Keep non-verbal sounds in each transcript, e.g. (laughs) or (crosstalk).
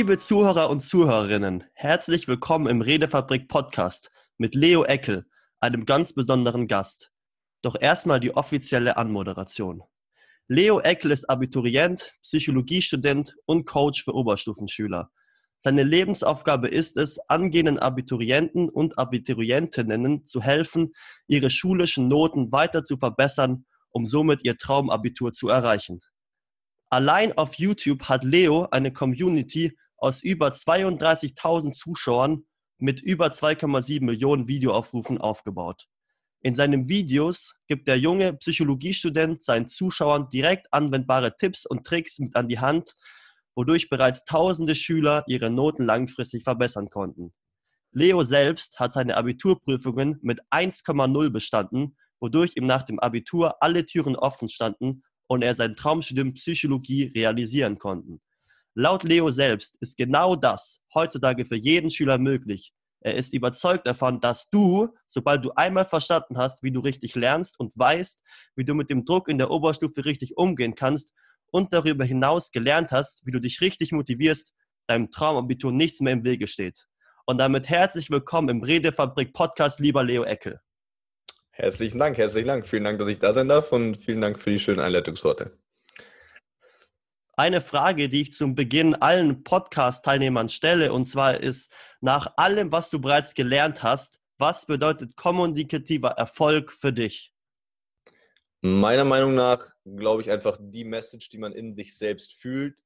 Liebe Zuhörer und Zuhörerinnen, herzlich willkommen im Redefabrik Podcast mit Leo Eckel, einem ganz besonderen Gast. Doch erstmal die offizielle Anmoderation. Leo Eckel ist Abiturient, Psychologiestudent und Coach für Oberstufenschüler. Seine Lebensaufgabe ist es, angehenden Abiturienten und Abiturientinnen zu helfen, ihre schulischen Noten weiter zu verbessern, um somit ihr Traumabitur zu erreichen. Allein auf YouTube hat Leo eine Community aus über 32.000 Zuschauern mit über 2,7 Millionen Videoaufrufen aufgebaut. In seinen Videos gibt der junge Psychologiestudent seinen Zuschauern direkt anwendbare Tipps und Tricks mit an die Hand, wodurch bereits tausende Schüler ihre Noten langfristig verbessern konnten. Leo selbst hat seine Abiturprüfungen mit 1,0 bestanden, wodurch ihm nach dem Abitur alle Türen offen standen und er sein Traumstudium Psychologie realisieren konnten. Laut Leo selbst ist genau das heutzutage für jeden Schüler möglich. Er ist überzeugt davon, dass du, sobald du einmal verstanden hast, wie du richtig lernst und weißt, wie du mit dem Druck in der Oberstufe richtig umgehen kannst und darüber hinaus gelernt hast, wie du dich richtig motivierst, deinem Traumabitur nichts mehr im Wege steht. Und damit herzlich willkommen im Redefabrik Podcast, lieber Leo Eckel. Herzlichen Dank, herzlichen Dank. Vielen Dank, dass ich da sein darf und vielen Dank für die schönen Einleitungsworte. Eine Frage, die ich zum Beginn allen Podcast-Teilnehmern stelle, und zwar ist, nach allem, was du bereits gelernt hast, was bedeutet kommunikativer Erfolg für dich? Meiner Meinung nach glaube ich einfach die Message, die man in sich selbst fühlt,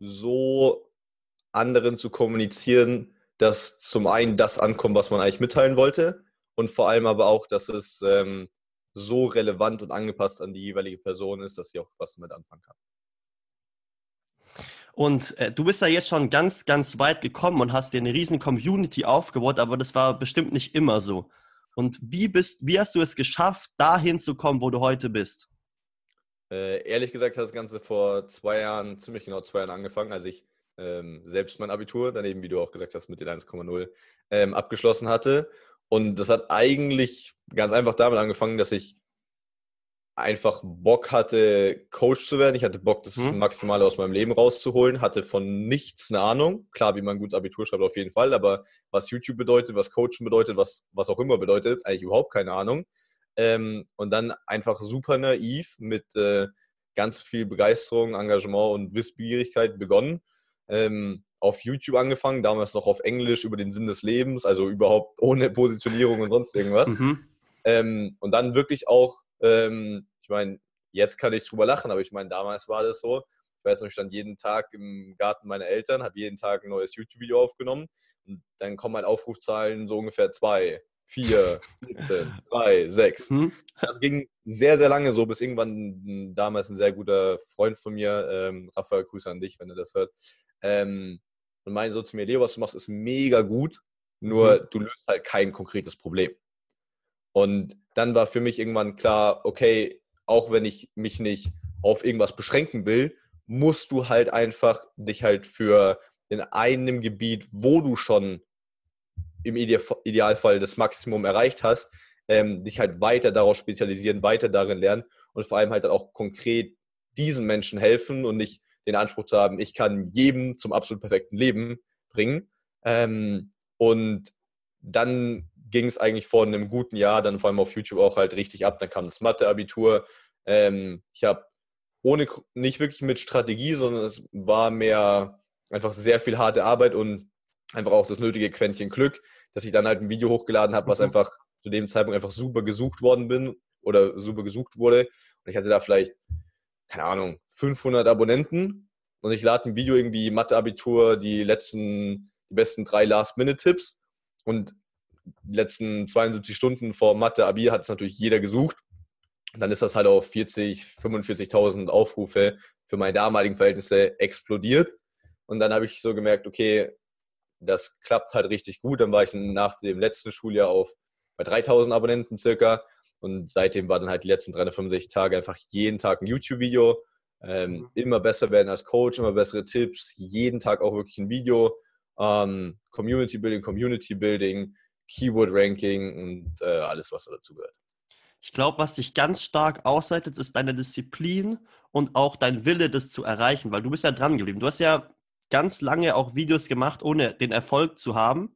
so anderen zu kommunizieren, dass zum einen das ankommt, was man eigentlich mitteilen wollte und vor allem aber auch, dass es ähm, so relevant und angepasst an die jeweilige Person ist, dass sie auch was damit anfangen kann. Und äh, du bist ja jetzt schon ganz, ganz weit gekommen und hast dir eine riesen Community aufgebaut, aber das war bestimmt nicht immer so. Und wie bist, wie hast du es geschafft, dahin zu kommen, wo du heute bist? Äh, ehrlich gesagt hat das Ganze vor zwei Jahren, ziemlich genau zwei Jahren angefangen, als ich ähm, selbst mein Abitur, daneben, wie du auch gesagt hast, mit den 1,0 ähm, abgeschlossen hatte und das hat eigentlich ganz einfach damit angefangen, dass ich einfach Bock hatte, Coach zu werden. Ich hatte Bock, das mhm. Maximale aus meinem Leben rauszuholen, hatte von nichts eine Ahnung. Klar, wie man ein gutes Abitur schreibt, auf jeden Fall, aber was YouTube bedeutet, was Coachen bedeutet, was, was auch immer bedeutet, eigentlich überhaupt keine Ahnung. Ähm, und dann einfach super naiv mit äh, ganz viel Begeisterung, Engagement und Wissbegierigkeit begonnen. Ähm, auf YouTube angefangen, damals noch auf Englisch über den Sinn des Lebens, also überhaupt ohne Positionierung und sonst irgendwas. Mhm. Ähm, und dann wirklich auch, ähm, ich meine, jetzt kann ich drüber lachen, aber ich meine, damals war das so. Ich weiß noch, ich stand jeden Tag im Garten meiner Eltern, habe jeden Tag ein neues YouTube-Video aufgenommen und dann kommen halt Aufrufzahlen so ungefähr zwei, vier, (laughs) 14, drei, sechs. Mhm. Das ging sehr, sehr lange so, bis irgendwann damals ein sehr guter Freund von mir, ähm, Raphael, Grüße an dich, wenn du das hört, ähm, und meinen so zu mir, Leo, was du machst, ist mega gut, nur mhm. du löst halt kein konkretes Problem. Und dann war für mich irgendwann klar, okay, auch wenn ich mich nicht auf irgendwas beschränken will, musst du halt einfach dich halt für in einem Gebiet, wo du schon im Idealfall das Maximum erreicht hast, ähm, dich halt weiter darauf spezialisieren, weiter darin lernen und vor allem halt auch konkret diesen Menschen helfen und nicht den Anspruch zu haben, ich kann jedem zum absolut perfekten Leben bringen. Ähm, und dann ging es eigentlich vor einem guten Jahr, dann vor allem auf YouTube auch halt richtig ab. Dann kam das Mathe-Abitur. Ähm, ich habe ohne, nicht wirklich mit Strategie, sondern es war mehr einfach sehr viel harte Arbeit und einfach auch das nötige Quäntchen Glück, dass ich dann halt ein Video hochgeladen habe, was mhm. einfach zu dem Zeitpunkt einfach super gesucht worden bin oder super gesucht wurde. Und ich hatte da vielleicht keine Ahnung, 500 Abonnenten und ich lade ein Video irgendwie Mathe-Abitur, die letzten, die besten drei Last-Minute-Tipps und die letzten 72 Stunden vor Mathe-Abi hat es natürlich jeder gesucht. dann ist das halt auf 40, 45.000 Aufrufe für meine damaligen Verhältnisse explodiert. Und dann habe ich so gemerkt, okay, das klappt halt richtig gut. Dann war ich nach dem letzten Schuljahr auf bei 3000 Abonnenten circa. Und seitdem war dann halt die letzten 365 Tage einfach jeden Tag ein YouTube-Video. Ähm, mhm. Immer besser werden als Coach, immer bessere Tipps, jeden Tag auch wirklich ein Video. Ähm, Community Building, Community Building, Keyword Ranking und äh, alles, was dazu gehört. Ich glaube, was dich ganz stark ausseitet, ist deine Disziplin und auch dein Wille, das zu erreichen, weil du bist ja dran geblieben. Du hast ja ganz lange auch Videos gemacht, ohne den Erfolg zu haben.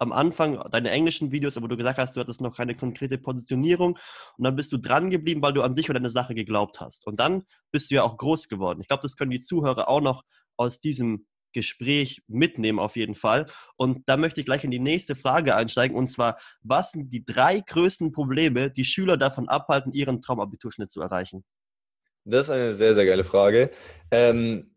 Am Anfang deine englischen Videos, aber du gesagt hast, du hattest noch keine konkrete Positionierung und dann bist du dran geblieben, weil du an dich und deine Sache geglaubt hast. Und dann bist du ja auch groß geworden. Ich glaube, das können die Zuhörer auch noch aus diesem Gespräch mitnehmen auf jeden Fall. Und da möchte ich gleich in die nächste Frage einsteigen und zwar, was sind die drei größten Probleme, die Schüler davon abhalten, ihren Traumabiturschnitt zu erreichen? Das ist eine sehr, sehr geile Frage. Ähm,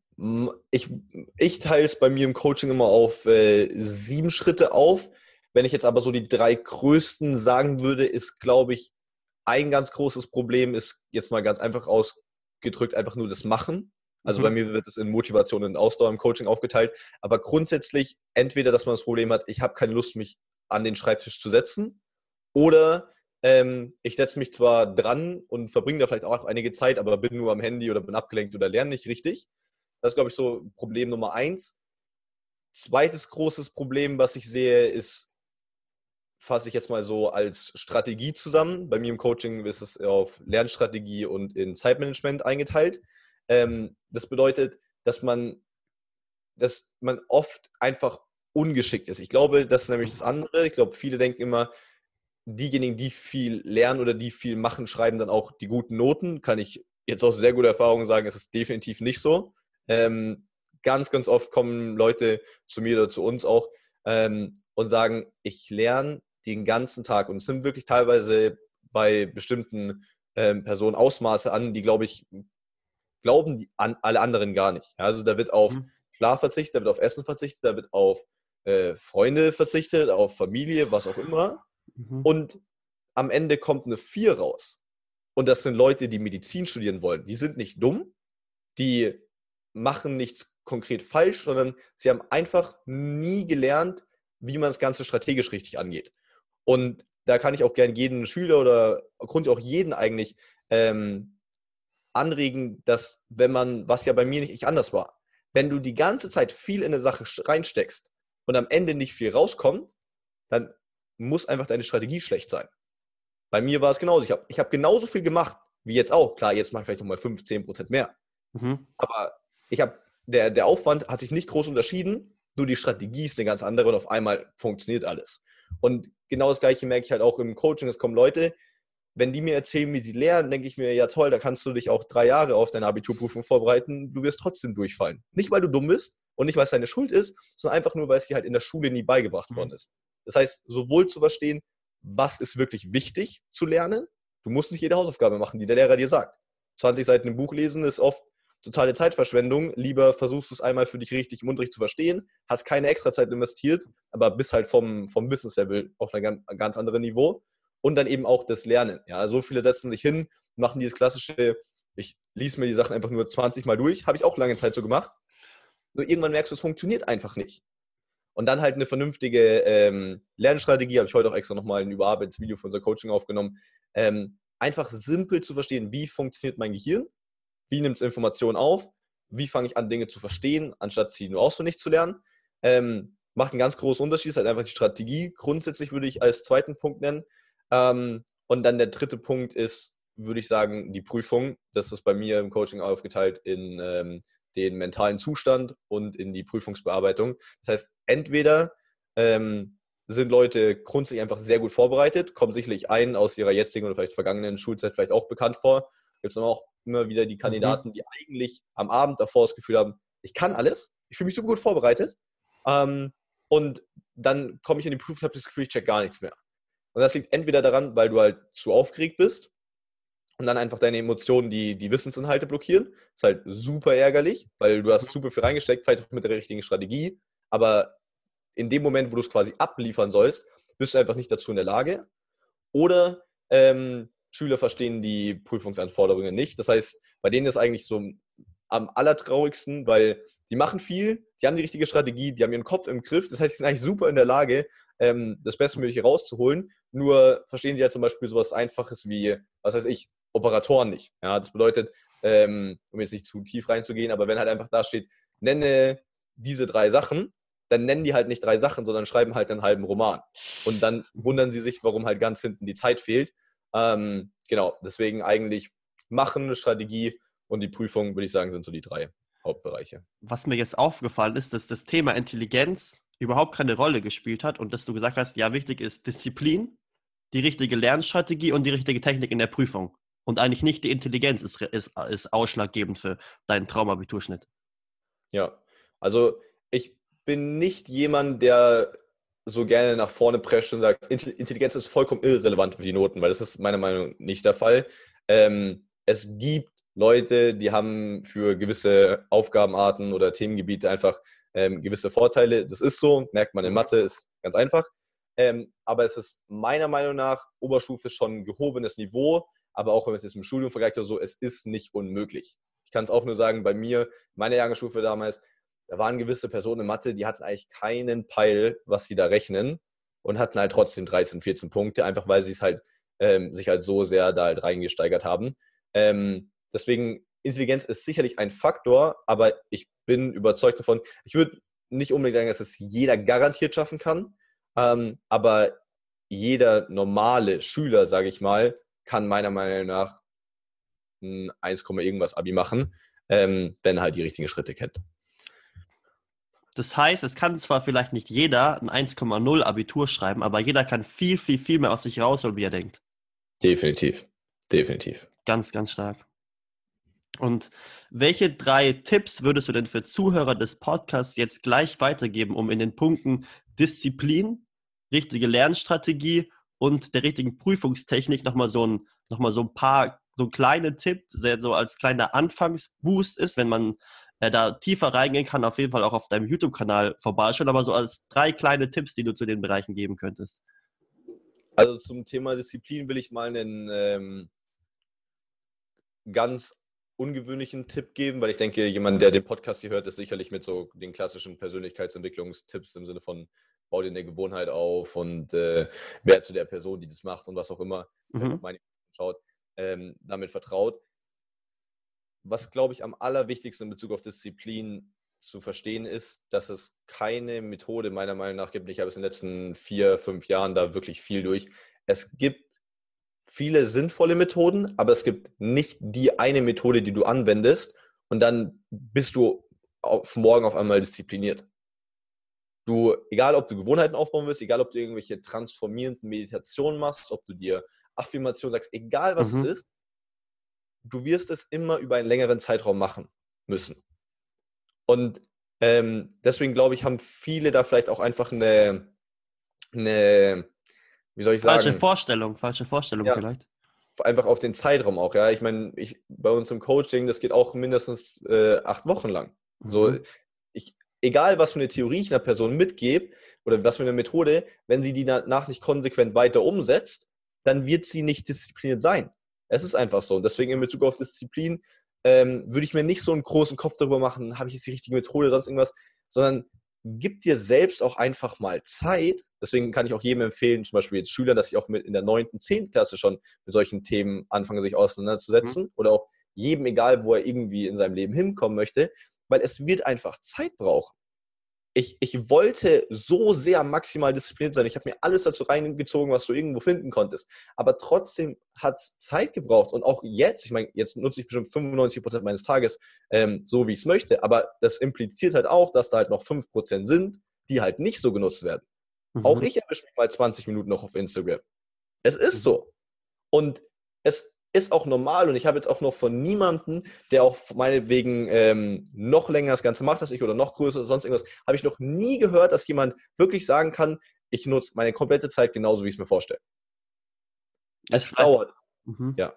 ich, ich teile es bei mir im Coaching immer auf äh, sieben Schritte auf. Wenn ich jetzt aber so die drei größten sagen würde, ist, glaube ich, ein ganz großes Problem ist jetzt mal ganz einfach ausgedrückt einfach nur das Machen. Also mhm. bei mir wird es in Motivation und Ausdauer im Coaching aufgeteilt. Aber grundsätzlich entweder, dass man das Problem hat, ich habe keine Lust, mich an den Schreibtisch zu setzen, oder ähm, ich setze mich zwar dran und verbringe da vielleicht auch einige Zeit, aber bin nur am Handy oder bin abgelenkt oder lerne nicht richtig. Das ist, glaube ich, so Problem Nummer eins. Zweites großes Problem, was ich sehe, ist, fasse ich jetzt mal so als Strategie zusammen. Bei mir im Coaching ist es auf Lernstrategie und in Zeitmanagement eingeteilt. Ähm, das bedeutet, dass man, dass man oft einfach ungeschickt ist. Ich glaube, das ist nämlich das andere. Ich glaube, viele denken immer, diejenigen, die viel lernen oder die viel machen, schreiben dann auch die guten Noten. Kann ich jetzt aus sehr guter Erfahrung sagen, es ist definitiv nicht so. Ähm, ganz, ganz oft kommen Leute zu mir oder zu uns auch ähm, und sagen, ich lerne den ganzen Tag. Und es sind wirklich teilweise bei bestimmten ähm, Personen Ausmaße an, die, glaube ich, glauben die an, alle anderen gar nicht. Also da wird auf mhm. Schlaf verzichtet, da wird auf Essen verzichtet, da wird auf äh, Freunde verzichtet, auf Familie, was auch immer. Mhm. Und am Ende kommt eine 4 raus. Und das sind Leute, die Medizin studieren wollen. Die sind nicht dumm, die machen nichts konkret falsch, sondern sie haben einfach nie gelernt, wie man das Ganze strategisch richtig angeht. Und da kann ich auch gerne jeden Schüler oder grundsätzlich auch jeden eigentlich ähm, anregen, dass wenn man, was ja bei mir nicht anders war, wenn du die ganze Zeit viel in eine Sache reinsteckst und am Ende nicht viel rauskommt, dann muss einfach deine Strategie schlecht sein. Bei mir war es genauso. Ich habe ich hab genauso viel gemacht wie jetzt auch. Klar, jetzt mache ich vielleicht nochmal 5, 10 Prozent mehr. Mhm. Aber ich habe, der, der Aufwand hat sich nicht groß unterschieden, nur die Strategie ist eine ganz andere und auf einmal funktioniert alles. Und genau das Gleiche merke ich halt auch im Coaching. Es kommen Leute, wenn die mir erzählen, wie sie lernen, denke ich mir, ja toll, da kannst du dich auch drei Jahre auf deine Abiturprüfung vorbereiten. Du wirst trotzdem durchfallen. Nicht, weil du dumm bist und nicht, weil es deine Schuld ist, sondern einfach nur, weil es dir halt in der Schule nie beigebracht mhm. worden ist. Das heißt, sowohl zu verstehen, was ist wirklich wichtig zu lernen. Du musst nicht jede Hausaufgabe machen, die der Lehrer dir sagt. 20 Seiten im Buch lesen ist oft totale Zeitverschwendung. Lieber versuchst du es einmal für dich richtig im Unterricht zu verstehen, hast keine extra Zeit investiert, aber bist halt vom, vom Wissenslevel auf einem ganz anderen Niveau und dann eben auch das Lernen. Ja, so viele setzen sich hin, machen dieses klassische, ich lese mir die Sachen einfach nur 20 Mal durch, habe ich auch lange Zeit so gemacht. Nur irgendwann merkst du, es funktioniert einfach nicht. Und dann halt eine vernünftige ähm, Lernstrategie, habe ich heute auch extra nochmal ein überarbeitetes Video für unser Coaching aufgenommen. Ähm, einfach simpel zu verstehen, wie funktioniert mein Gehirn, wie nimmt es Informationen auf, wie fange ich an, Dinge zu verstehen, anstatt sie nur auswendig zu lernen. Ähm, macht einen ganz großen Unterschied, ist halt einfach die Strategie. Grundsätzlich würde ich als zweiten Punkt nennen. Ähm, und dann der dritte Punkt ist, würde ich sagen, die Prüfung. Das ist bei mir im Coaching aufgeteilt in ähm, den mentalen Zustand und in die Prüfungsbearbeitung. Das heißt, entweder ähm, sind Leute grundsätzlich einfach sehr gut vorbereitet, kommen sicherlich ein aus ihrer jetzigen oder vielleicht vergangenen Schulzeit vielleicht auch bekannt vor. Gibt es dann auch immer wieder die mhm. Kandidaten, mhm. die eigentlich am Abend davor das Gefühl haben, ich kann alles, ich fühle mich super gut vorbereitet. Ähm, und dann komme ich in die Prüfung und habe das Gefühl, ich check gar nichts mehr. Und das liegt entweder daran, weil du halt zu aufgeregt bist und dann einfach deine Emotionen die, die Wissensinhalte blockieren. Das ist halt super ärgerlich, weil du hast mhm. super viel reingesteckt, vielleicht auch mit der richtigen Strategie, aber in dem Moment, wo du es quasi abliefern sollst, bist du einfach nicht dazu in der Lage. Oder ähm, Schüler verstehen die Prüfungsanforderungen nicht. Das heißt, bei denen ist eigentlich so am allertraurigsten, weil die machen viel, die haben die richtige Strategie, die haben ihren Kopf im Griff. Das heißt, sie sind eigentlich super in der Lage, ähm, das Bestmögliche rauszuholen. Nur verstehen sie ja zum Beispiel sowas Einfaches wie, was weiß ich, Operatoren nicht. Ja, das bedeutet, ähm, um jetzt nicht zu tief reinzugehen, aber wenn halt einfach da steht, nenne diese drei Sachen, dann nennen die halt nicht drei Sachen, sondern schreiben halt einen halben Roman. Und dann wundern sie sich, warum halt ganz hinten die Zeit fehlt. Ähm, genau, deswegen eigentlich machen, eine Strategie und die Prüfung, würde ich sagen, sind so die drei. Hauptbereiche. Was mir jetzt aufgefallen ist, dass das Thema Intelligenz überhaupt keine Rolle gespielt hat und dass du gesagt hast, ja, wichtig ist Disziplin, die richtige Lernstrategie und die richtige Technik in der Prüfung. Und eigentlich nicht die Intelligenz ist, ist, ist ausschlaggebend für deinen Traumabiturschnitt. Ja, also ich bin nicht jemand, der so gerne nach vorne prescht und sagt, Intelligenz ist vollkommen irrelevant für die Noten, weil das ist meiner Meinung nach nicht der Fall. Ähm, es gibt Leute, die haben für gewisse Aufgabenarten oder Themengebiete einfach ähm, gewisse Vorteile. Das ist so, merkt man in Mathe, ist ganz einfach. Ähm, aber es ist meiner Meinung nach Oberstufe schon ein gehobenes Niveau. Aber auch wenn man es jetzt mit dem Studium vergleicht oder so, es ist nicht unmöglich. Ich kann es auch nur sagen, bei mir, meine Jahrgangsstufe damals, da waren gewisse Personen in Mathe, die hatten eigentlich keinen Peil, was sie da rechnen und hatten halt trotzdem 13, 14 Punkte, einfach weil sie es halt ähm, sich halt so sehr da halt reingesteigert haben. Ähm, deswegen, Intelligenz ist sicherlich ein Faktor, aber ich bin überzeugt davon, ich würde nicht unbedingt sagen, dass es jeder garantiert schaffen kann, ähm, aber jeder normale Schüler, sage ich mal, kann meiner Meinung nach ein 1, irgendwas Abi machen, ähm, wenn er halt die richtigen Schritte kennt. Das heißt, es kann zwar vielleicht nicht jeder ein 1,0 Abitur schreiben, aber jeder kann viel, viel, viel mehr aus sich rausholen, wie er denkt. Definitiv. Definitiv. Ganz, ganz stark. Und welche drei Tipps würdest du denn für Zuhörer des Podcasts jetzt gleich weitergeben, um in den Punkten Disziplin, richtige Lernstrategie und der richtigen Prüfungstechnik nochmal so ein, noch so ein paar, so ein kleine Tipp, so als kleiner Anfangsboost ist, wenn man äh, da tiefer reingehen kann, auf jeden Fall auch auf deinem YouTube-Kanal vorbeischauen, aber so als drei kleine Tipps, die du zu den Bereichen geben könntest. Also zum Thema Disziplin will ich mal einen ähm, ganz ungewöhnlichen Tipp geben, weil ich denke, jemand, der den Podcast hier hört, ist sicherlich mit so den klassischen Persönlichkeitsentwicklungstipps im Sinne von bau dir eine Gewohnheit auf und äh, wer zu der Person, die das macht und was auch immer, mhm. meine schaut, ähm, damit vertraut. Was, glaube ich, am allerwichtigsten in Bezug auf Disziplin zu verstehen ist, dass es keine Methode meiner Meinung nach gibt. Ich habe es in den letzten vier, fünf Jahren da wirklich viel durch. Es gibt viele sinnvolle Methoden, aber es gibt nicht die eine Methode, die du anwendest und dann bist du auf morgen auf einmal diszipliniert. Du, egal ob du Gewohnheiten aufbauen willst, egal ob du irgendwelche transformierenden Meditationen machst, ob du dir Affirmationen sagst, egal was mhm. es ist, du wirst es immer über einen längeren Zeitraum machen müssen. Und ähm, deswegen glaube ich, haben viele da vielleicht auch einfach eine, eine wie soll ich sagen? Falsche Vorstellung, falsche Vorstellung ja. vielleicht. Einfach auf den Zeitraum auch, ja. Ich meine, ich, bei uns im Coaching, das geht auch mindestens äh, acht Wochen lang. Mhm. So, ich, egal was für eine Theorie ich einer Person mitgebe oder was für eine Methode, wenn sie die danach nicht konsequent weiter umsetzt, dann wird sie nicht diszipliniert sein. Es ist einfach so. Und deswegen in Bezug auf Disziplin ähm, würde ich mir nicht so einen großen Kopf darüber machen, habe ich jetzt die richtige Methode oder sonst irgendwas, sondern gib dir selbst auch einfach mal Zeit. Deswegen kann ich auch jedem empfehlen, zum Beispiel jetzt Schülern, dass sie auch mit in der 9., 10. Klasse schon mit solchen Themen anfangen, sich auseinanderzusetzen. Mhm. Oder auch jedem, egal wo er irgendwie in seinem Leben hinkommen möchte, weil es wird einfach Zeit brauchen ich, ich wollte so sehr maximal diszipliniert sein. Ich habe mir alles dazu reingezogen, was du irgendwo finden konntest. Aber trotzdem hat es Zeit gebraucht. Und auch jetzt, ich meine, jetzt nutze ich bestimmt 95 Prozent meines Tages ähm, so, wie ich es möchte. Aber das impliziert halt auch, dass da halt noch 5 Prozent sind, die halt nicht so genutzt werden. Mhm. Auch ich erwische mich mal 20 Minuten noch auf Instagram. Es ist mhm. so. Und es ist auch normal und ich habe jetzt auch noch von niemandem, der auch meinetwegen ähm, noch länger das Ganze macht als ich oder noch größer oder sonst irgendwas, habe ich noch nie gehört, dass jemand wirklich sagen kann, ich nutze meine komplette Zeit genauso, wie ich es mir vorstelle. Es dauert. Mhm. Ja.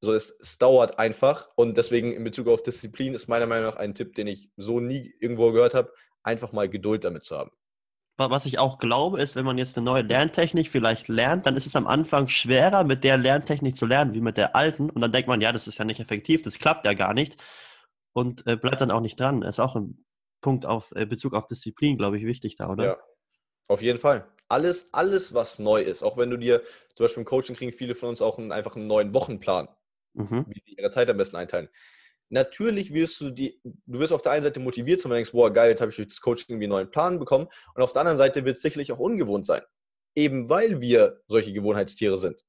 So, es, es dauert einfach und deswegen in Bezug auf Disziplin ist meiner Meinung nach ein Tipp, den ich so nie irgendwo gehört habe, einfach mal Geduld damit zu haben was ich auch glaube, ist, wenn man jetzt eine neue Lerntechnik vielleicht lernt, dann ist es am Anfang schwerer, mit der Lerntechnik zu lernen, wie mit der alten. Und dann denkt man, ja, das ist ja nicht effektiv, das klappt ja gar nicht. Und äh, bleibt dann auch nicht dran. Ist auch ein Punkt auf äh, Bezug auf Disziplin, glaube ich, wichtig da, oder? Ja, auf jeden Fall. Alles, alles, was neu ist, auch wenn du dir, zum Beispiel im Coaching kriegen viele von uns auch einen, einfach einen neuen Wochenplan, mhm. wie sie ihre Zeit am besten einteilen natürlich wirst du die, du wirst auf der einen Seite motiviert sein, weil du denkst, boah, geil, jetzt habe ich durch das Coaching irgendwie einen neuen Plan bekommen. Und auf der anderen Seite wird es sicherlich auch ungewohnt sein. Eben weil wir solche Gewohnheitstiere sind.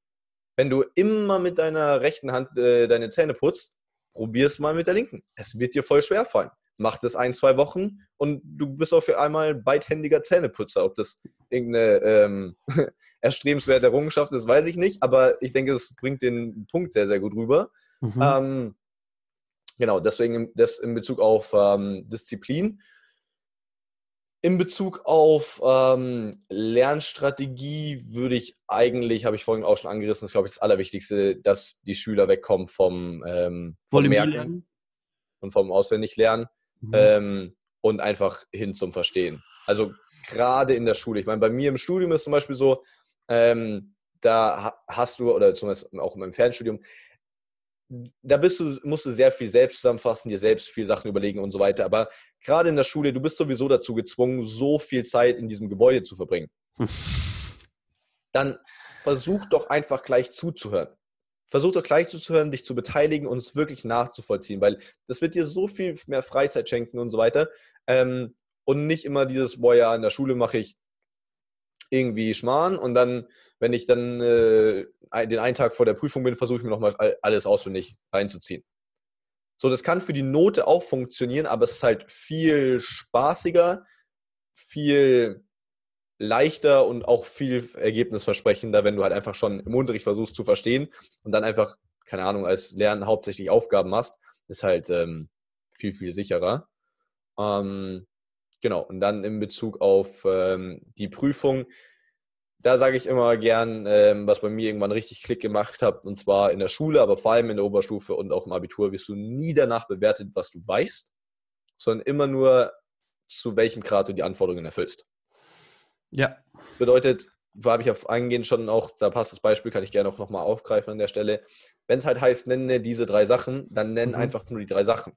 Wenn du immer mit deiner rechten Hand äh, deine Zähne putzt, probier es mal mit der linken. Es wird dir voll schwer fallen. Mach das ein, zwei Wochen und du bist auf einmal beidhändiger Zähneputzer. Ob das irgendeine ähm, (laughs) erstrebenswerte Errungenschaft ist, weiß ich nicht, aber ich denke, es bringt den Punkt sehr, sehr gut rüber. Mhm. Ähm, genau, deswegen das in Bezug auf ähm, Disziplin. In Bezug auf ähm, Lernstrategie würde ich eigentlich, habe ich vorhin auch schon angerissen, das ist, glaube ich, das Allerwichtigste, dass die Schüler wegkommen vom, ähm, vom Merken und vom Auswendiglernen mhm. ähm, und einfach hin zum Verstehen. Also gerade in der Schule. Ich meine, bei mir im Studium ist zum Beispiel so, ähm, da hast du, oder zumindest auch in meinem Fernstudium, da bist du, musst du sehr viel selbst zusammenfassen, dir selbst viel Sachen überlegen und so weiter. Aber gerade in der Schule, du bist sowieso dazu gezwungen, so viel Zeit in diesem Gebäude zu verbringen. (laughs) Dann versuch doch einfach gleich zuzuhören. Versuch doch gleich zuzuhören, dich zu beteiligen und es wirklich nachzuvollziehen, weil das wird dir so viel mehr Freizeit schenken und so weiter. Ähm, und nicht immer dieses, boah ja, in der Schule mache ich irgendwie Schmarrn und dann, wenn ich dann äh, den einen Tag vor der Prüfung bin, versuche ich mir nochmal alles auswendig reinzuziehen. So, das kann für die Note auch funktionieren, aber es ist halt viel spaßiger, viel leichter und auch viel ergebnisversprechender, wenn du halt einfach schon im Unterricht versuchst zu verstehen und dann einfach, keine Ahnung, als Lernen hauptsächlich Aufgaben machst, ist halt ähm, viel, viel sicherer. Ähm, Genau, und dann in Bezug auf ähm, die Prüfung, da sage ich immer gern, ähm, was bei mir irgendwann richtig Klick gemacht hat, und zwar in der Schule, aber vor allem in der Oberstufe und auch im Abitur, wirst du nie danach bewertet, was du weißt, sondern immer nur, zu welchem Grad du die Anforderungen erfüllst. Ja. Bedeutet, wo habe ich auf eingehen schon auch, da passt das Beispiel, kann ich gerne auch nochmal aufgreifen an der Stelle. Wenn es halt heißt, nenne diese drei Sachen, dann nenn mhm. einfach nur die drei Sachen.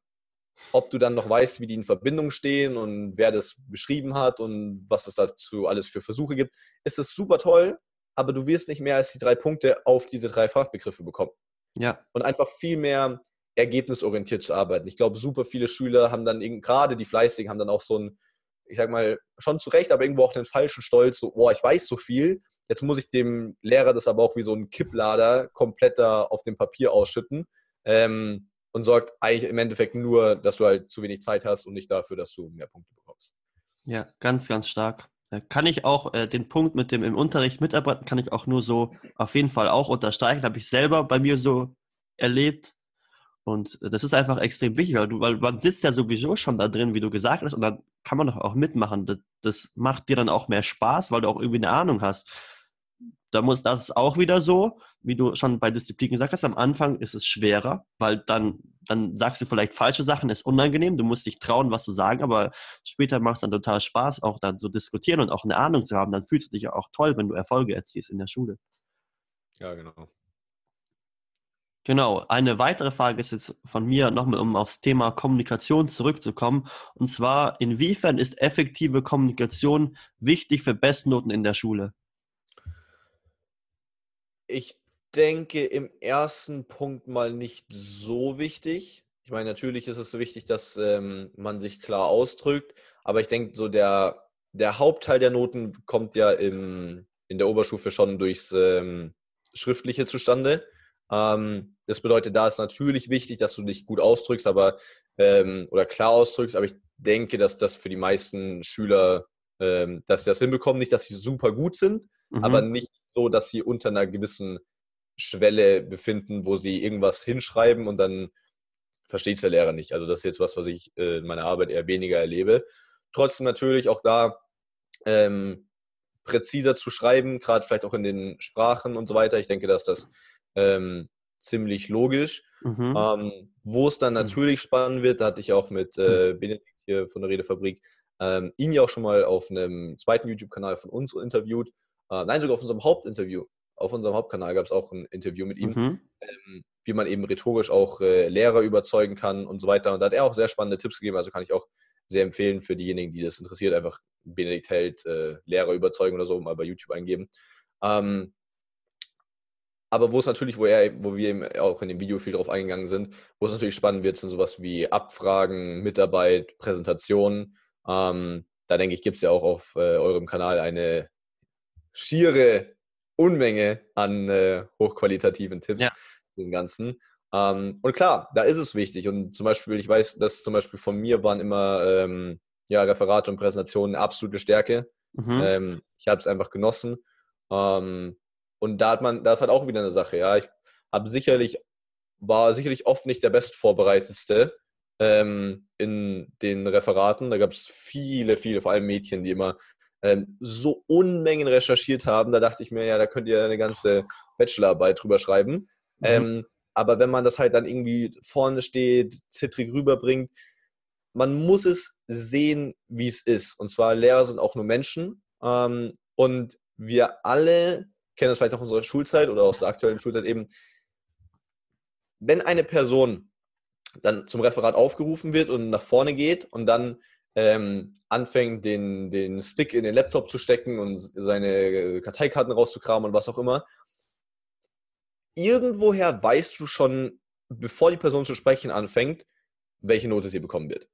Ob du dann noch weißt, wie die in Verbindung stehen und wer das beschrieben hat und was es dazu alles für Versuche gibt, ist das super toll, aber du wirst nicht mehr als die drei Punkte auf diese drei Fachbegriffe bekommen. Ja. Und einfach viel mehr ergebnisorientiert zu arbeiten. Ich glaube, super viele Schüler haben dann, gerade die Fleißigen, haben dann auch so ein, ich sag mal, schon zu Recht, aber irgendwo auch einen falschen Stolz, so, oh, ich weiß so viel, jetzt muss ich dem Lehrer das aber auch wie so ein Kipplader komplett da auf dem Papier ausschütten. Ähm, und sorgt eigentlich im Endeffekt nur, dass du halt zu wenig Zeit hast und nicht dafür, dass du mehr Punkte bekommst. Ja, ganz, ganz stark. Kann ich auch äh, den Punkt mit dem im Unterricht mitarbeiten, kann ich auch nur so auf jeden Fall auch unterstreichen. Habe ich selber bei mir so erlebt. Und das ist einfach extrem wichtig, weil, du, weil man sitzt ja sowieso schon da drin, wie du gesagt hast, und dann kann man doch auch mitmachen. Das, das macht dir dann auch mehr Spaß, weil du auch irgendwie eine Ahnung hast da muss das auch wieder so, wie du schon bei Disziplin gesagt hast, am Anfang ist es schwerer, weil dann, dann sagst du vielleicht falsche Sachen, ist unangenehm, du musst dich trauen, was zu sagen, aber später macht es dann total Spaß, auch dann zu diskutieren und auch eine Ahnung zu haben. Dann fühlst du dich ja auch toll, wenn du Erfolge erzielst in der Schule. Ja, genau. Genau, eine weitere Frage ist jetzt von mir nochmal, um aufs Thema Kommunikation zurückzukommen. Und zwar, inwiefern ist effektive Kommunikation wichtig für Bestnoten in der Schule? Ich denke im ersten Punkt mal nicht so wichtig. Ich meine, natürlich ist es so wichtig, dass ähm, man sich klar ausdrückt, aber ich denke, so der, der Hauptteil der Noten kommt ja im, in der Oberstufe schon durchs ähm, Schriftliche zustande. Ähm, das bedeutet, da ist natürlich wichtig, dass du dich gut ausdrückst, aber ähm, oder klar ausdrückst, aber ich denke, dass das für die meisten Schüler, ähm, dass sie das hinbekommen, nicht, dass sie super gut sind, mhm. aber nicht so, dass sie unter einer gewissen Schwelle befinden, wo sie irgendwas hinschreiben und dann versteht es der Lehrer nicht. Also das ist jetzt was, was ich äh, in meiner Arbeit eher weniger erlebe. Trotzdem natürlich auch da ähm, präziser zu schreiben, gerade vielleicht auch in den Sprachen und so weiter. Ich denke, dass das ähm, ziemlich logisch. Mhm. Ähm, wo es dann mhm. natürlich mhm. spannend wird, da hatte ich auch mit äh, mhm. Benedikt hier von der Redefabrik ähm, ihn ja auch schon mal auf einem zweiten YouTube-Kanal von uns interviewt. Äh, nein, sogar auf unserem Hauptinterview. Auf unserem Hauptkanal gab es auch ein Interview mit ihm, mhm. ähm, wie man eben rhetorisch auch äh, Lehrer überzeugen kann und so weiter. Und da hat er auch sehr spannende Tipps gegeben. Also kann ich auch sehr empfehlen für diejenigen, die das interessiert, einfach Benedikt Held äh, Lehrer überzeugen oder so, mal bei YouTube eingeben. Ähm, aber wo es natürlich, wo, er, wo wir eben auch in dem Video viel drauf eingegangen sind, wo es natürlich spannend wird, sind sowas wie Abfragen, Mitarbeit, Präsentationen. Ähm, da denke ich, gibt es ja auch auf äh, eurem Kanal eine schiere Unmenge an äh, hochqualitativen Tipps ja. dem Ganzen. Ähm, und klar, da ist es wichtig. Und zum Beispiel, ich weiß, dass zum Beispiel von mir waren immer ähm, ja, Referate und Präsentationen eine absolute Stärke. Mhm. Ähm, ich habe es einfach genossen. Ähm, und da hat man, da ist halt auch wieder eine Sache, ja. Ich habe sicherlich, war sicherlich oft nicht der bestvorbereitetste ähm, in den Referaten. Da gab es viele, viele, vor allem Mädchen, die immer ähm, so Unmengen recherchiert haben. Da dachte ich mir, ja, da könnt ihr eine ganze Bachelorarbeit drüber schreiben. Mhm. Ähm, aber wenn man das halt dann irgendwie vorne steht, zittrig rüberbringt, man muss es sehen, wie es ist. Und zwar, Lehrer sind auch nur Menschen. Ähm, und wir alle kennen das vielleicht auch aus unserer Schulzeit oder aus der aktuellen Schulzeit eben. Wenn eine Person dann zum Referat aufgerufen wird und nach vorne geht und dann ähm, anfängt, den, den Stick in den Laptop zu stecken und seine Karteikarten rauszukramen und was auch immer, irgendwoher weißt du schon, bevor die Person zu sprechen anfängt, welche Note sie bekommen wird.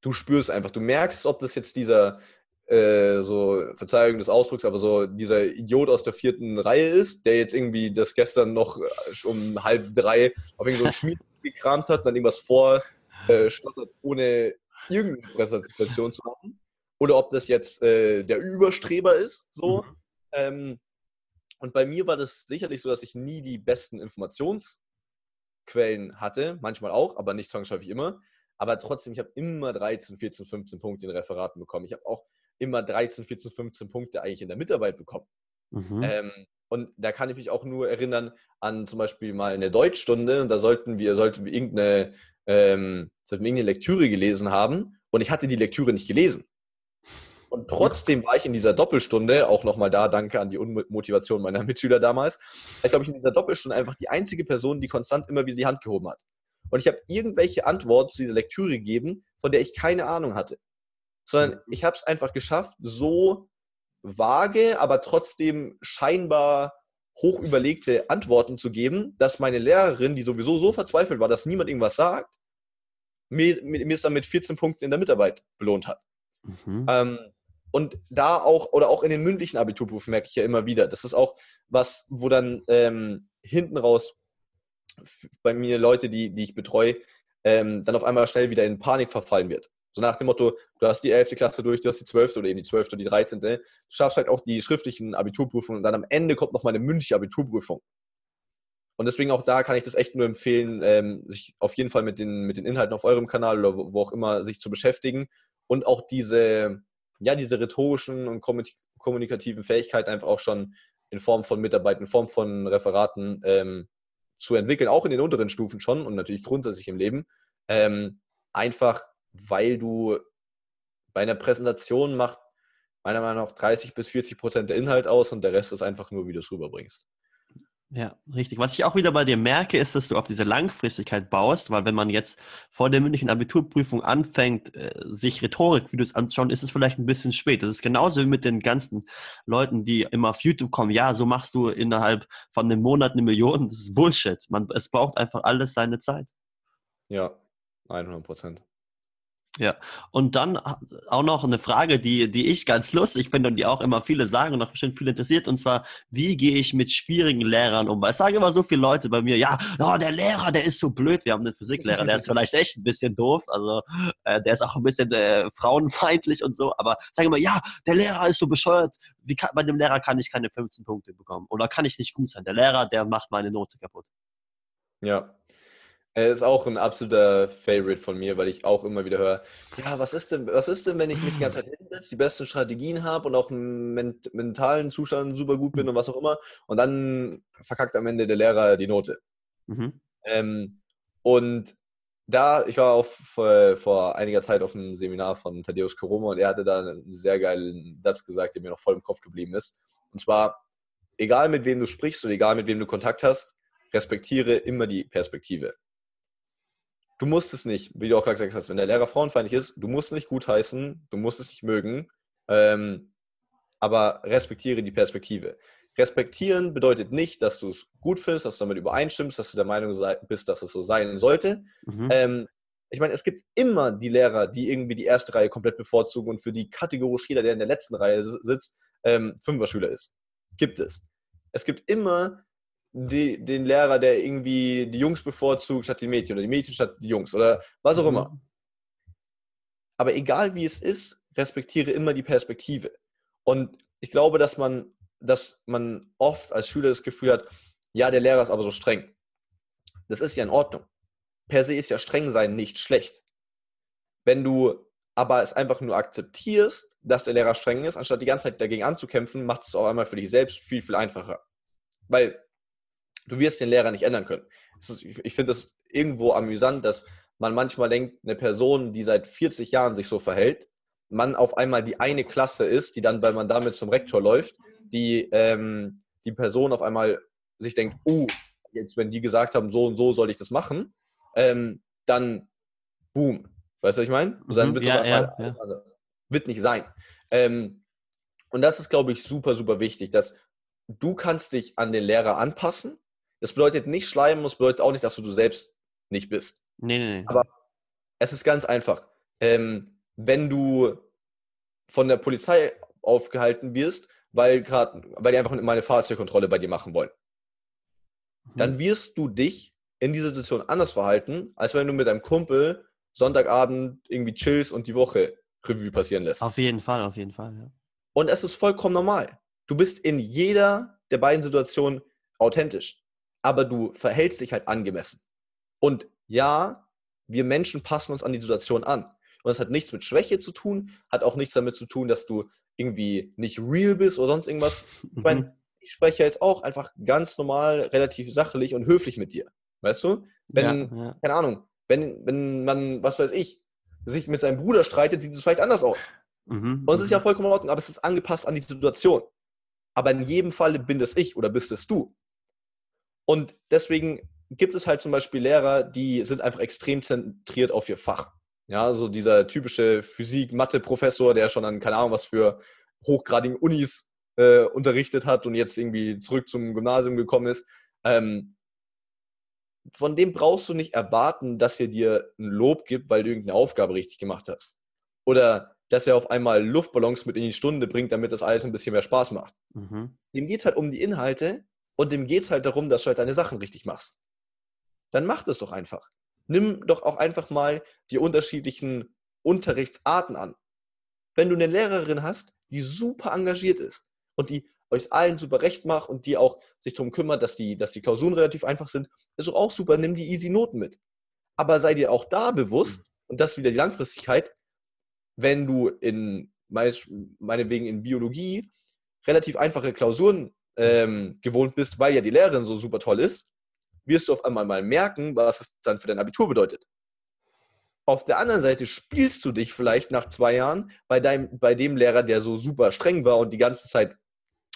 Du spürst einfach, du merkst, ob das jetzt dieser, äh, so, Verzeihung des Ausdrucks, aber so dieser Idiot aus der vierten Reihe ist, der jetzt irgendwie das gestern noch äh, um halb drei auf irgendeinen so (laughs) Schmied gekramt hat, dann irgendwas vorstottert, äh, ohne irgendeine Präsentation zu machen. Oder ob das jetzt äh, der Überstreber ist, so. Mhm. Ähm, und bei mir war das sicherlich so, dass ich nie die besten Informationsquellen hatte, manchmal auch, aber nicht zwangsläufig immer. Aber trotzdem, ich habe immer 13, 14, 15 Punkte in Referaten bekommen. Ich habe auch immer 13, 14, 15 Punkte eigentlich in der Mitarbeit bekommen. Mhm. Ähm, und da kann ich mich auch nur erinnern an zum Beispiel mal eine Deutschstunde und da sollten wir, sollten wir irgendeine, ähm, sollten wir irgendeine Lektüre gelesen haben und ich hatte die Lektüre nicht gelesen. Und trotzdem war ich in dieser Doppelstunde, auch nochmal da, danke an die Unmotivation meiner (laughs) Mitschüler damals, ich glaube, ich in dieser Doppelstunde einfach die einzige Person, die konstant immer wieder die Hand gehoben hat. Und ich habe irgendwelche Antworten zu dieser Lektüre gegeben, von der ich keine Ahnung hatte. Sondern mhm. ich habe es einfach geschafft, so vage, aber trotzdem scheinbar hoch überlegte Antworten zu geben, dass meine Lehrerin, die sowieso so verzweifelt war, dass niemand irgendwas sagt, mir, mir es dann mit 14 Punkten in der Mitarbeit belohnt hat. Mhm. Ähm, und da auch, oder auch in den mündlichen Abiturprüfen merke ich ja immer wieder, das ist auch was, wo dann ähm, hinten raus bei mir Leute, die, die ich betreue, ähm, dann auf einmal schnell wieder in Panik verfallen wird. So nach dem Motto, du hast die 11. Klasse durch, du hast die 12. oder eben die 12. oder die 13. Du schaffst halt auch die schriftlichen Abiturprüfungen und dann am Ende kommt noch mal eine mündliche Abiturprüfung. Und deswegen auch da kann ich das echt nur empfehlen, ähm, sich auf jeden Fall mit den, mit den Inhalten auf eurem Kanal oder wo, wo auch immer sich zu beschäftigen und auch diese, ja, diese rhetorischen und kommunikativen Fähigkeiten einfach auch schon in Form von Mitarbeitern, in Form von Referaten ähm, zu entwickeln, auch in den unteren Stufen schon und natürlich grundsätzlich im Leben. Ähm, einfach, weil du bei einer Präsentation macht meiner Meinung nach 30 bis 40 Prozent der Inhalt aus und der Rest ist einfach nur, wie du es rüberbringst. Ja, richtig. Was ich auch wieder bei dir merke, ist, dass du auf diese Langfristigkeit baust, weil wenn man jetzt vor der mündlichen Abiturprüfung anfängt, äh, sich Rhetorikvideos anzuschauen, ist es vielleicht ein bisschen spät. Das ist genauso wie mit den ganzen Leuten, die immer auf YouTube kommen. Ja, so machst du innerhalb von einem Monat eine Million. Das ist Bullshit. Man, es braucht einfach alles seine Zeit. Ja, 100 Prozent. Ja, und dann auch noch eine Frage, die, die ich ganz lustig finde und die auch immer viele sagen und auch bestimmt viele interessiert, und zwar, wie gehe ich mit schwierigen Lehrern um? Weil es sagen immer so viele Leute bei mir, ja, oh, der Lehrer, der ist so blöd. Wir haben einen Physiklehrer, der ist (laughs) vielleicht echt ein bisschen doof, also äh, der ist auch ein bisschen äh, frauenfeindlich und so, aber sagen immer, ja, der Lehrer ist so bescheuert, wie kann, bei dem Lehrer kann ich keine 15 Punkte bekommen oder kann ich nicht gut sein. Der Lehrer, der macht meine Note kaputt. Ja, ist auch ein absoluter Favorite von mir, weil ich auch immer wieder höre, ja, was ist denn, was ist denn, wenn ich mich die ganze Zeit hinsetze, die besten Strategien habe und auch im ment mentalen Zustand super gut bin und was auch immer und dann verkackt am Ende der Lehrer die Note. Mhm. Ähm, und da, ich war auch vor, vor, einiger Zeit auf einem Seminar von Thaddeus Koroma und er hatte da einen sehr geilen Satz gesagt, der mir noch voll im Kopf geblieben ist. Und zwar, egal mit wem du sprichst und egal mit wem du Kontakt hast, respektiere immer die Perspektive du musst es nicht, wie du auch gerade gesagt hast, wenn der Lehrer frauenfeindlich ist, du musst nicht gutheißen, du musst es nicht mögen, ähm, aber respektiere die Perspektive. Respektieren bedeutet nicht, dass du es gut findest, dass du damit übereinstimmst, dass du der Meinung bist, dass es so sein sollte. Mhm. Ähm, ich meine, es gibt immer die Lehrer, die irgendwie die erste Reihe komplett bevorzugen und für die kategorisch jeder, der in der letzten Reihe sitzt, ähm, Fünfer-Schüler ist. Gibt es. Es gibt immer die, den Lehrer, der irgendwie die Jungs bevorzugt statt die Mädchen oder die Mädchen statt die Jungs oder was auch Mhm. immer. Aber egal wie es ist, respektiere immer die Perspektive. Und ich glaube, dass man, dass man oft als Schüler das Gefühl hat, ja, der Lehrer ist aber so streng. Das ist ja in Ordnung. Per se ist ja streng sein nicht schlecht. Wenn du aber es einfach nur akzeptierst, dass der Lehrer streng ist, anstatt die ganze Zeit dagegen anzukämpfen, macht es auch einmal für dich selbst viel, viel einfacher. Weil du wirst den Lehrer nicht ändern können. Es ist, ich finde es irgendwo amüsant, dass man manchmal denkt, eine Person, die seit 40 Jahren sich so verhält, man auf einmal die eine Klasse ist, die dann, weil man damit zum Rektor läuft, die, ähm, die Person auf einmal sich denkt, oh, jetzt wenn die gesagt haben, so und so soll ich das machen, ähm, dann boom. Weißt du, was ich meine? Und dann Mhm, wird ja, einmal ja, alles anders. Wird nicht sein. Ähm, und das ist, glaube ich, super, super wichtig, dass du kannst dich an den Lehrer anpassen. Das bedeutet nicht schleimen, das bedeutet auch nicht, dass du du selbst nicht bist. Nee, nee, nee. Aber es ist ganz einfach. Ähm, wenn du von der Polizei aufgehalten wirst, weil gerade, weil die einfach mal eine Fahrzeugkontrolle bei dir machen wollen, Mhm. dann wirst du dich in dieser Situation anders verhalten, als wenn du mit deinem Kumpel Sonntagabend irgendwie chillst und die Woche Revue passieren lässt. Auf jeden Fall, auf jeden Fall, ja. Und es ist vollkommen normal. Du bist in jeder der beiden Situationen authentisch, aber du verhältst dich halt angemessen. Und ja, wir Menschen passen uns an die Situation an. Und das hat nichts mit Schwäche zu tun, hat auch nichts damit zu tun, dass du irgendwie nicht real bist oder sonst irgendwas. Ich Mhm. meine, ich spreche jetzt auch einfach ganz normal, relativ sachlich und höflich mit dir. Weißt du? Wenn, ja, ja. keine Ahnung, wenn, wenn man, was weiß ich, sich mit seinem Bruder streitet, sieht es vielleicht anders aus. Mhm, Und es ist ja mhm. vollkommen in Ordnung, aber es ist angepasst an die Situation. Aber in jedem Fall bin das ich oder bist es du. Und deswegen gibt es halt zum Beispiel Lehrer, die sind einfach extrem zentriert auf ihr Fach. Ja, so dieser typische Physik-Mathe-Professor, der schon an keine Ahnung was für hochgradigen Unis äh, unterrichtet hat und jetzt irgendwie zurück zum Gymnasium gekommen ist. Ähm, von dem brauchst du nicht erwarten, dass er dir ein Lob gibt, weil du irgendeine Aufgabe richtig gemacht hast. Oder dass er auf einmal Luftballons mit in die Stunde bringt, damit das alles ein bisschen mehr Spaß macht. Mhm. Dem geht es halt um die Inhalte und dem geht es halt darum, dass du halt deine Sachen richtig machst. Dann mach das doch einfach. Nimm doch auch einfach mal die unterschiedlichen Unterrichtsarten an. Wenn du eine Lehrerin hast, die super engagiert ist und die euch allen super recht macht und die auch sich darum kümmert, dass die, dass die Klausuren relativ einfach sind, ist doch auch super, nimm die easy Noten mit. Aber sei dir auch da bewusst, und das ist wieder die Langfristigkeit, wenn du in, meinetwegen in Biologie relativ einfache Klausuren ähm, gewohnt bist, weil ja die Lehrerin so super toll ist, wirst du auf einmal mal merken, was es dann für dein Abitur bedeutet. Auf der anderen Seite spielst du dich vielleicht nach zwei Jahren bei, deinem, bei dem Lehrer, der so super streng war und die ganze Zeit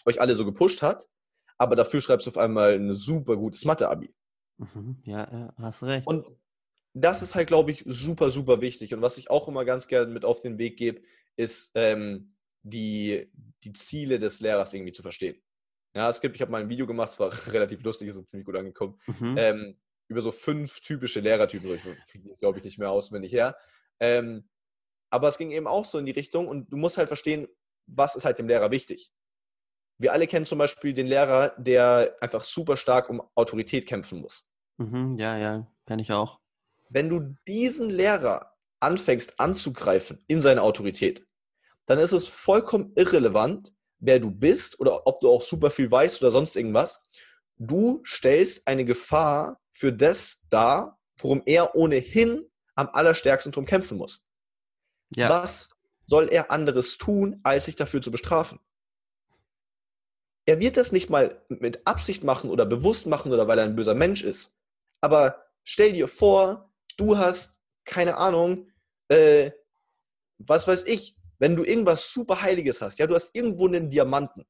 euch alle so gepusht hat, aber dafür schreibst du auf einmal ein super gutes Mathe-Abi. Mhm. Ja, ja, hast recht. Und das ist halt, glaube ich, super, super wichtig. Und was ich auch immer ganz gerne mit auf den Weg gebe, ist ähm, die, die Ziele des Lehrers irgendwie zu verstehen. Ja, es gibt, ich habe mal ein Video gemacht, es war (laughs) relativ lustig, ist ziemlich gut angekommen, mhm. ähm, über so fünf typische Lehrertypen. Ich kriege das, glaube ich, nicht mehr auswendig her. Ähm, aber es ging eben auch so in die Richtung und du musst halt verstehen, was ist halt dem Lehrer wichtig. Wir alle kennen zum Beispiel den Lehrer, der einfach super stark um Autorität kämpfen muss. Mhm. Ja, ja, kann ich auch. wenn du diesen Lehrer anfängst anzugreifen in seine Autorität, dann ist es vollkommen irrelevant, wer du bist oder ob du auch super viel weißt oder sonst irgendwas. Du stellst eine Gefahr für das dar, worum er ohnehin am allerstärksten drum kämpfen muss. Ja, Was soll er anderes tun, als sich dafür zu bestrafen? Er wird das nicht mal mit Absicht machen oder bewusst machen oder weil er ein böser Mensch ist. Aber stell dir vor, du hast, keine Ahnung, äh, was weiß ich, wenn du irgendwas super Heiliges hast, ja, du hast irgendwo einen Diamanten.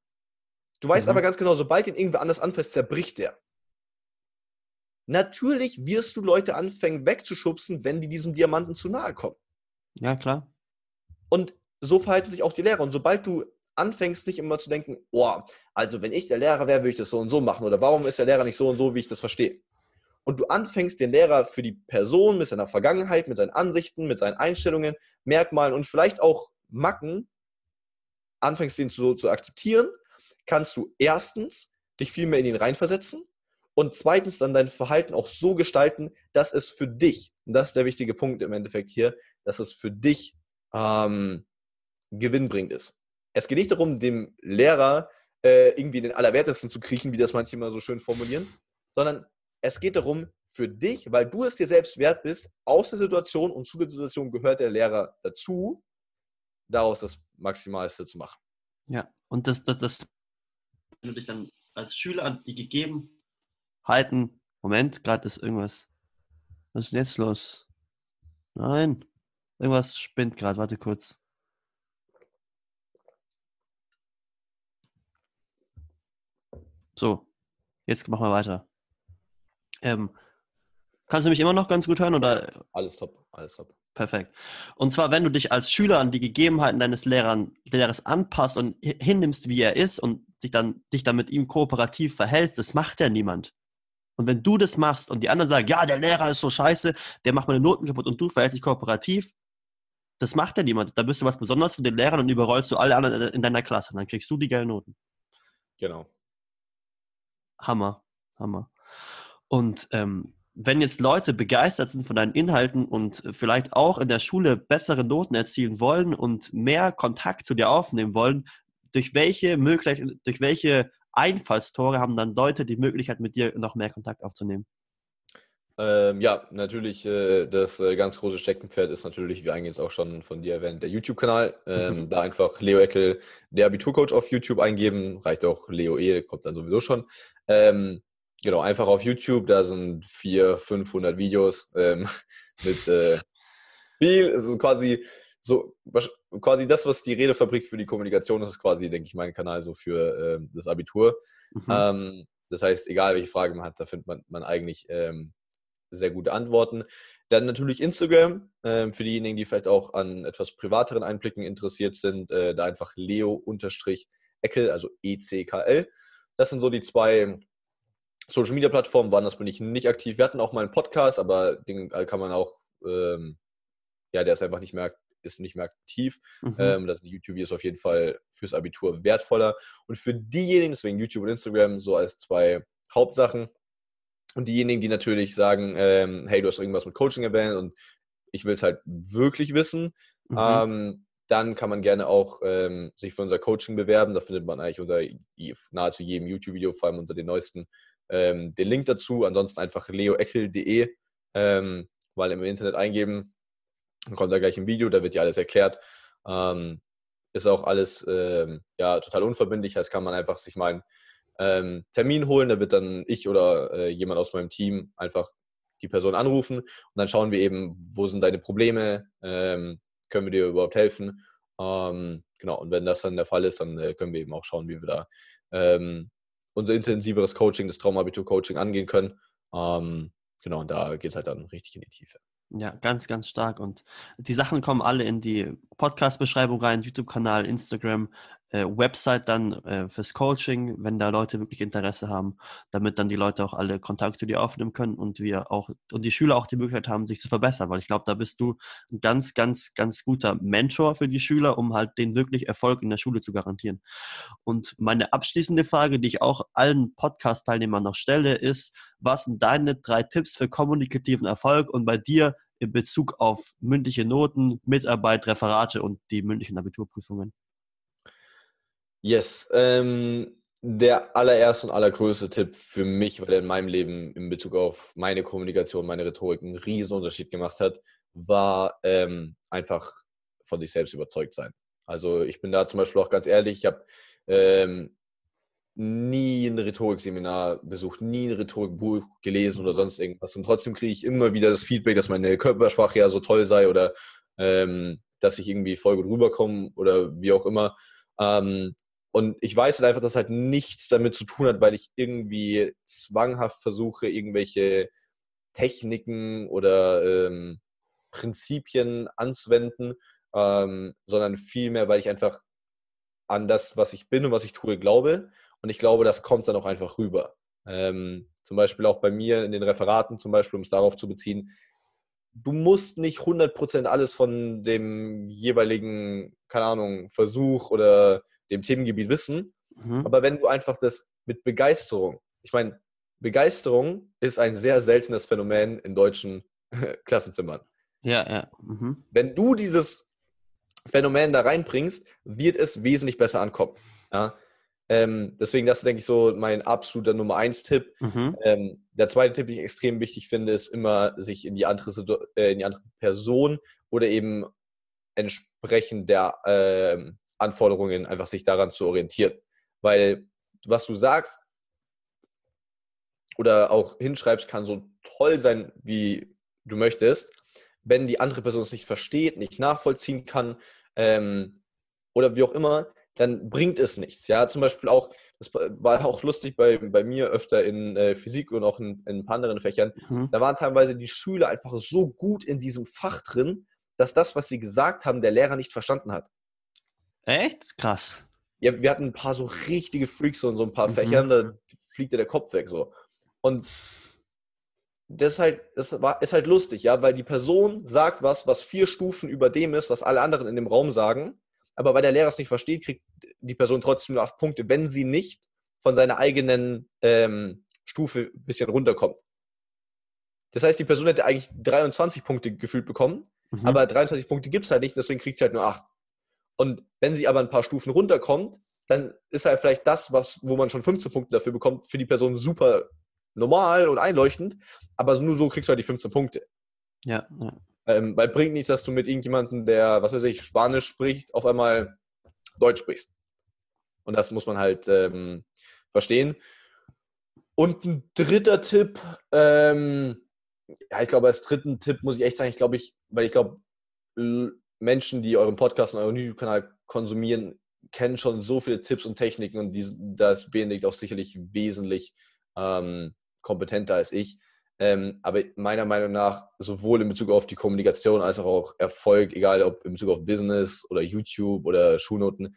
Du weißt Mhm. aber ganz genau, sobald ihn irgendwer anders anfasst, zerbricht der. Natürlich wirst du Leute anfangen wegzuschubsen, wenn die diesem Diamanten zu nahe kommen. ja, klar. Und so verhalten sich auch die Lehrer. Und sobald du anfängst, nicht immer zu denken, oh, also wenn ich der Lehrer wäre, würde ich das so und so machen. Oder warum ist der Lehrer nicht so und so, wie ich das verstehe? Und du anfängst, den Lehrer für die Person mit seiner Vergangenheit, mit seinen Ansichten, mit seinen Einstellungen, Merkmalen und vielleicht auch Macken, anfängst, den zu, zu akzeptieren, kannst du erstens dich viel mehr in ihn reinversetzen Und zweitens dann dein Verhalten auch so gestalten, dass es für dich, und das ist der wichtige Punkt im Endeffekt hier, dass es für dich ähm, gewinnbringend ist. Es geht nicht darum, dem Lehrer äh, irgendwie den Allerwertesten zu kriechen, wie das manche immer so schön formulieren, sondern es geht darum, für dich, weil du es dir selbst wert bist, aus der Situation und zu der Situation gehört der Lehrer dazu, daraus das Maximalste zu machen. Ja, und das, das, das, wenn du dich dann als Schüler an die Gegebenheiten, Moment, gerade ist irgendwas, was ist denn jetzt los? Nein, irgendwas spinnt gerade, warte kurz. So, jetzt machen wir weiter. Ähm, kannst du mich immer noch ganz gut hören? Oder? Alles top, alles top. Perfekt. Und zwar, wenn du dich als Schüler an die Gegebenheiten deines Lehrern, Lehrers anpasst und hinnimmst, wie er ist und sich dann, dich dann mit ihm kooperativ verhältst, das macht ja niemand. Und wenn du das machst und die anderen sagen, ja, der Lehrer ist so scheiße, der macht meine Noten kaputt und du verhältst dich kooperativ, das macht ja niemand. Da bist du was Besonderes für den Lehrern und überrollst du alle anderen in deiner Klasse. Und dann kriegst du die geilen Noten. Genau. Hammer, Hammer. Und ähm, wenn jetzt Leute begeistert sind von deinen Inhalten und vielleicht auch in der Schule bessere Noten erzielen wollen und mehr Kontakt zu dir aufnehmen wollen, durch welche Möglichkeit, durch welche Einfallstore haben dann Leute die Möglichkeit, mit dir noch mehr Kontakt aufzunehmen? Ähm, ja, natürlich, äh, das äh, ganz große Steckenpferd ist natürlich, wie eingangs auch schon von dir erwähnt, der YouTube-Kanal. Ähm, mhm. Da einfach Leo Eckel, der Abiturcoach auf YouTube eingeben, reicht auch Leo E, kommt dann sowieso schon. Ähm, genau, einfach auf YouTube, da sind 400, 500 Videos ähm, (laughs) mit äh, viel, also quasi so, quasi das, was die Redefabrik für die Kommunikation ist, ist quasi, denke ich, mein Kanal so für ähm, das Abitur. Mhm. Ähm, das heißt, egal welche Frage man hat, da findet man, man eigentlich ähm, sehr gute Antworten. Dann natürlich Instagram, äh, für diejenigen, die vielleicht auch an etwas privateren Einblicken interessiert sind, äh, da einfach Leo-Eckel, also E-C-K-L. Das sind so die zwei Social Media Plattformen, woanders bin ich nicht aktiv. Wir hatten auch mal einen Podcast, aber den kann man auch, ähm, ja, der ist einfach nicht mehr, ist nicht mehr aktiv. Mhm. Ähm, das YouTube ist auf jeden Fall fürs Abitur wertvoller. Und für diejenigen, deswegen YouTube und Instagram, so als zwei Hauptsachen, und diejenigen, die natürlich sagen, ähm, hey, du hast irgendwas mit Coaching erwähnt und ich will es halt wirklich wissen, mhm. ähm, dann kann man gerne auch ähm, sich für unser Coaching bewerben. Da findet man eigentlich unter nahezu jedem YouTube-Video, vor allem unter den neuesten, ähm, den Link dazu. Ansonsten einfach leoeckel.de, ähm, weil im Internet eingeben, dann kommt da gleich ein Video, da wird dir alles erklärt. Ähm, ist auch alles ja, total unverbindlich, heißt, kann man einfach sich mal ähm, Termin holen. Da wird dann ich oder äh, jemand aus meinem Team einfach die Person anrufen und dann schauen wir eben, wo sind deine Probleme, ähm, können wir dir überhaupt helfen. Ähm, genau, und wenn das dann der Fall ist, dann äh, können wir eben auch schauen, wie wir da ähm, unser intensiveres Coaching, das Traumabitur-Coaching angehen können. Ähm, genau, und da geht es halt dann richtig in die Tiefe. Ja, ganz, ganz stark. Und die Sachen kommen alle in die Podcast-Beschreibung rein, YouTube-Kanal, Instagram, äh, Website dann äh, fürs Coaching, wenn da Leute wirklich Interesse haben, damit dann die Leute auch alle Kontakt zu dir aufnehmen können und wir auch und die Schüler auch die Möglichkeit haben, sich zu verbessern, weil ich glaube, da bist du ein ganz, ganz, ganz guter Mentor für die Schüler, um halt den wirklich Erfolg in der Schule zu garantieren. Und meine abschließende Frage, die ich auch allen Podcast-Teilnehmern noch stelle, ist, was sind deine drei Tipps für kommunikativen Erfolg und bei dir in Bezug auf mündliche Noten, Mitarbeit, Referate und die mündlichen Abiturprüfungen? Yes. Ähm, der allererste und allergrößte Tipp für mich, weil er in meinem Leben in Bezug auf meine Kommunikation, meine Rhetorik einen riesen Unterschied gemacht hat, war ähm, einfach von sich selbst überzeugt sein. Also ich bin da zum Beispiel auch ganz ehrlich, ich habe ähm, nie ein Rhetorikseminar besucht, nie ein Rhetorikbuch gelesen oder sonst irgendwas. Und trotzdem kriege ich immer wieder das Feedback, dass meine Körpersprache ja so toll sei oder ähm, dass ich irgendwie voll gut rüberkomme oder wie auch immer. Ähm, und ich weiß halt einfach, dass halt nichts damit zu tun hat, weil ich irgendwie zwanghaft versuche, irgendwelche Techniken oder ähm, Prinzipien anzuwenden, ähm, sondern vielmehr, weil ich einfach an das, was ich bin und was ich tue, glaube. Und ich glaube, das kommt dann auch einfach rüber. Ähm, zum Beispiel auch bei mir in den Referaten, zum Beispiel, um es darauf zu beziehen, du musst nicht 100% alles von dem jeweiligen, keine Ahnung, Versuch oder dem Themengebiet wissen. Mhm. Aber wenn du einfach das mit Begeisterung, ich meine, Begeisterung ist ein sehr seltenes Phänomen in deutschen (laughs) Klassenzimmern. Ja, ja. Mhm. Wenn du dieses Phänomen da reinbringst, wird es wesentlich besser ankommen. Ja? Ähm, deswegen, das ist, denke ich, so mein absoluter Nummer eins Tipp. Mhm. Ähm, der zweite Tipp, den ich extrem wichtig finde, ist immer, sich in die andere, äh, in die andere Person oder eben entsprechend der äh, Anforderungen einfach sich daran zu orientieren. Weil was du sagst oder auch hinschreibst, kann so toll sein, wie du möchtest. Wenn die andere Person es nicht versteht, nicht nachvollziehen kann ähm, oder wie auch immer, dann bringt es nichts. Ja, zum Beispiel auch, das war auch lustig bei, bei mir öfter in äh, Physik und auch in, in, ein paar anderen Fächern. Mhm. Da waren teilweise die Schüler einfach so gut in diesem Fach drin, dass das, was sie gesagt haben, der Lehrer nicht verstanden hat. Echt? Krass. Ja, wir hatten ein paar so richtige Freaks und so ein paar mhm. Fächern, da fliegt dir der Kopf weg so. Und das ist halt, das war, ist halt lustig, ja, weil die Person sagt was, was vier Stufen über dem ist, was alle anderen in dem Raum sagen. Aber weil der Lehrer es nicht versteht, kriegt die Person trotzdem nur acht Punkte, wenn sie nicht von seiner eigenen ähm, Stufe ein bisschen runterkommt. Das heißt, die Person hätte eigentlich 23 Punkte gefühlt bekommen, mhm. aber 23 Punkte gibt es halt nicht, deswegen kriegt sie halt nur acht. Und wenn sie aber ein paar Stufen runterkommt, dann ist halt vielleicht das, was, wo man schon 15 Punkte dafür bekommt, für die Person super normal und einleuchtend, aber nur so kriegst du halt die 15 Punkte. Ja. ja. Ähm, weil bringt nichts, dass du mit irgendjemandem, der, was weiß ich, Spanisch spricht, auf einmal Deutsch sprichst. Und das muss man halt ähm, verstehen. Und ein dritter Tipp, ähm, ja, ich glaube, als dritten Tipp muss ich echt sagen, ich glaube, ich, weil ich glaube, Menschen, die euren Podcast und euren YouTube-Kanal konsumieren, kennen schon so viele Tipps und Techniken und die, das Benedikt auch sicherlich wesentlich ähm, kompetenter als ich. Ähm, aber meiner Meinung nach, sowohl in Bezug auf die Kommunikation als auch Erfolg, egal ob in Bezug auf Business oder YouTube oder Schulnoten,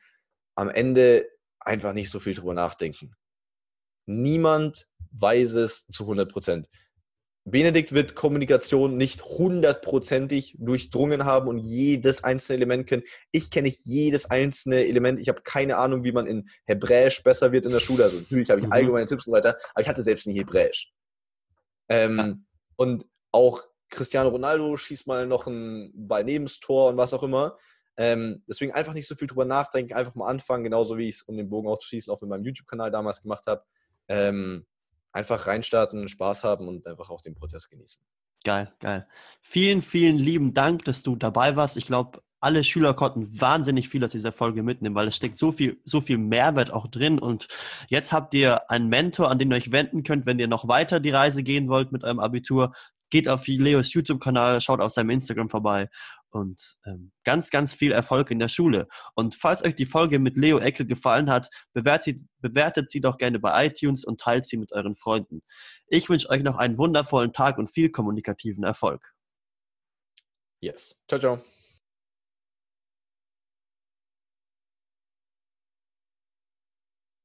am Ende einfach nicht so viel drüber nachdenken. Niemand weiß es zu 100 Prozent. Benedikt wird Kommunikation nicht hundertprozentig durchdrungen haben und jedes einzelne Element können. Ich kenne nicht jedes einzelne Element. Ich habe keine Ahnung, wie man in Hebräisch besser wird in der Schule. Also natürlich habe ich mhm. allgemeine Tipps und so weiter, aber ich hatte selbst nie Hebräisch. Ähm, ja. Und auch Cristiano Ronaldo schießt mal noch ein Ball nebenstor und was auch immer. Ähm, deswegen einfach nicht so viel drüber nachdenken, einfach mal anfangen, genauso wie ich es, um den Bogen aufzuschießen, auch mit meinem YouTube-Kanal damals gemacht habe. Ähm, einfach reinstarten, Spaß haben und einfach auch den Prozess genießen. Geil, geil. Vielen, vielen lieben Dank, dass du dabei warst. Ich glaube, alle Schüler konnten wahnsinnig viel aus dieser Folge mitnehmen, weil es steckt so viel, so viel Mehrwert auch drin. Und jetzt habt ihr einen Mentor, an den ihr euch wenden könnt, wenn ihr noch weiter die Reise gehen wollt mit eurem Abitur. Geht auf Leos YouTube-Kanal, schaut auf seinem Instagram vorbei und ähm, ganz, ganz viel Erfolg in der Schule. Und falls euch die Folge mit Leo Eckel gefallen hat, bewertet, bewertet sie doch gerne bei iTunes und teilt sie mit euren Freunden. Ich wünsche euch noch einen wundervollen Tag und viel kommunikativen Erfolg. Yes. Ciao, ciao.